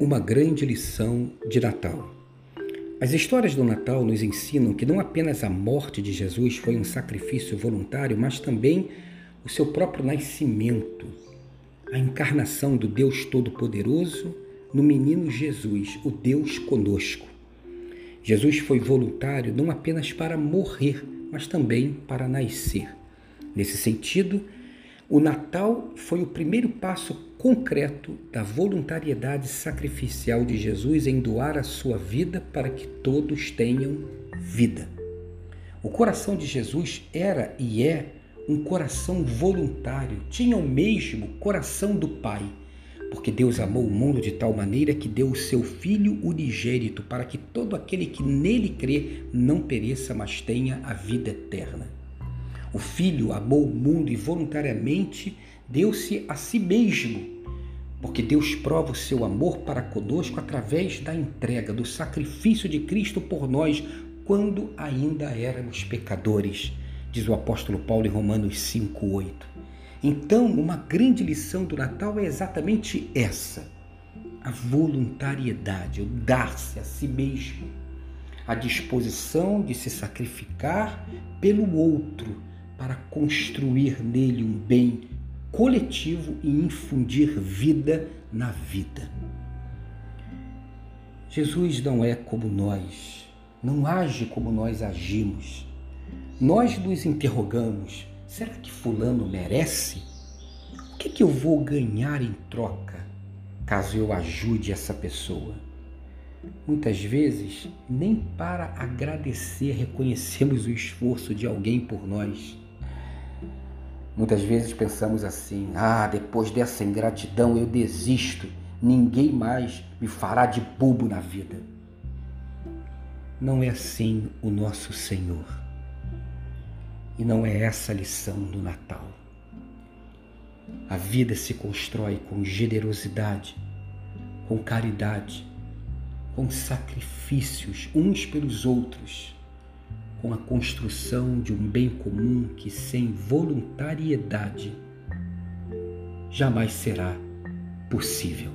uma grande lição de Natal. As histórias do Natal nos ensinam que não apenas a morte de Jesus foi um sacrifício voluntário, mas também o seu próprio nascimento, a encarnação do Deus Todo-Poderoso no menino Jesus, o Deus conosco. Jesus foi voluntário não apenas para morrer, mas também para nascer. Nesse sentido, o Natal foi o primeiro passo concreto da voluntariedade sacrificial de Jesus em doar a sua vida para que todos tenham vida. O coração de Jesus era e é um coração voluntário, tinha o mesmo coração do Pai, porque Deus amou o mundo de tal maneira que deu o seu Filho unigênito para que todo aquele que nele crê não pereça, mas tenha a vida eterna. O Filho amou o mundo e voluntariamente deu-se a si mesmo, porque Deus prova o seu amor para conosco através da entrega, do sacrifício de Cristo por nós, quando ainda éramos pecadores, diz o apóstolo Paulo em Romanos 5,8. Então, uma grande lição do Natal é exatamente essa: a voluntariedade, o dar-se a si mesmo, a disposição de se sacrificar pelo outro para construir nele um bem coletivo e infundir vida na vida. Jesus não é como nós, não age como nós agimos. Nós nos interrogamos: será que Fulano merece? O que, é que eu vou ganhar em troca caso eu ajude essa pessoa? Muitas vezes, nem para agradecer reconhecemos o esforço de alguém por nós. Muitas vezes pensamos assim: ah, depois dessa ingratidão eu desisto, ninguém mais me fará de bobo na vida. Não é assim o nosso Senhor. E não é essa a lição do Natal. A vida se constrói com generosidade, com caridade, com sacrifícios uns pelos outros com a construção de um bem comum que, sem voluntariedade, jamais será possível.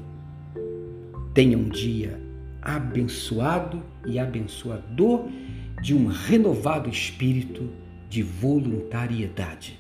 Tenha um dia abençoado e abençoador de um renovado espírito de voluntariedade.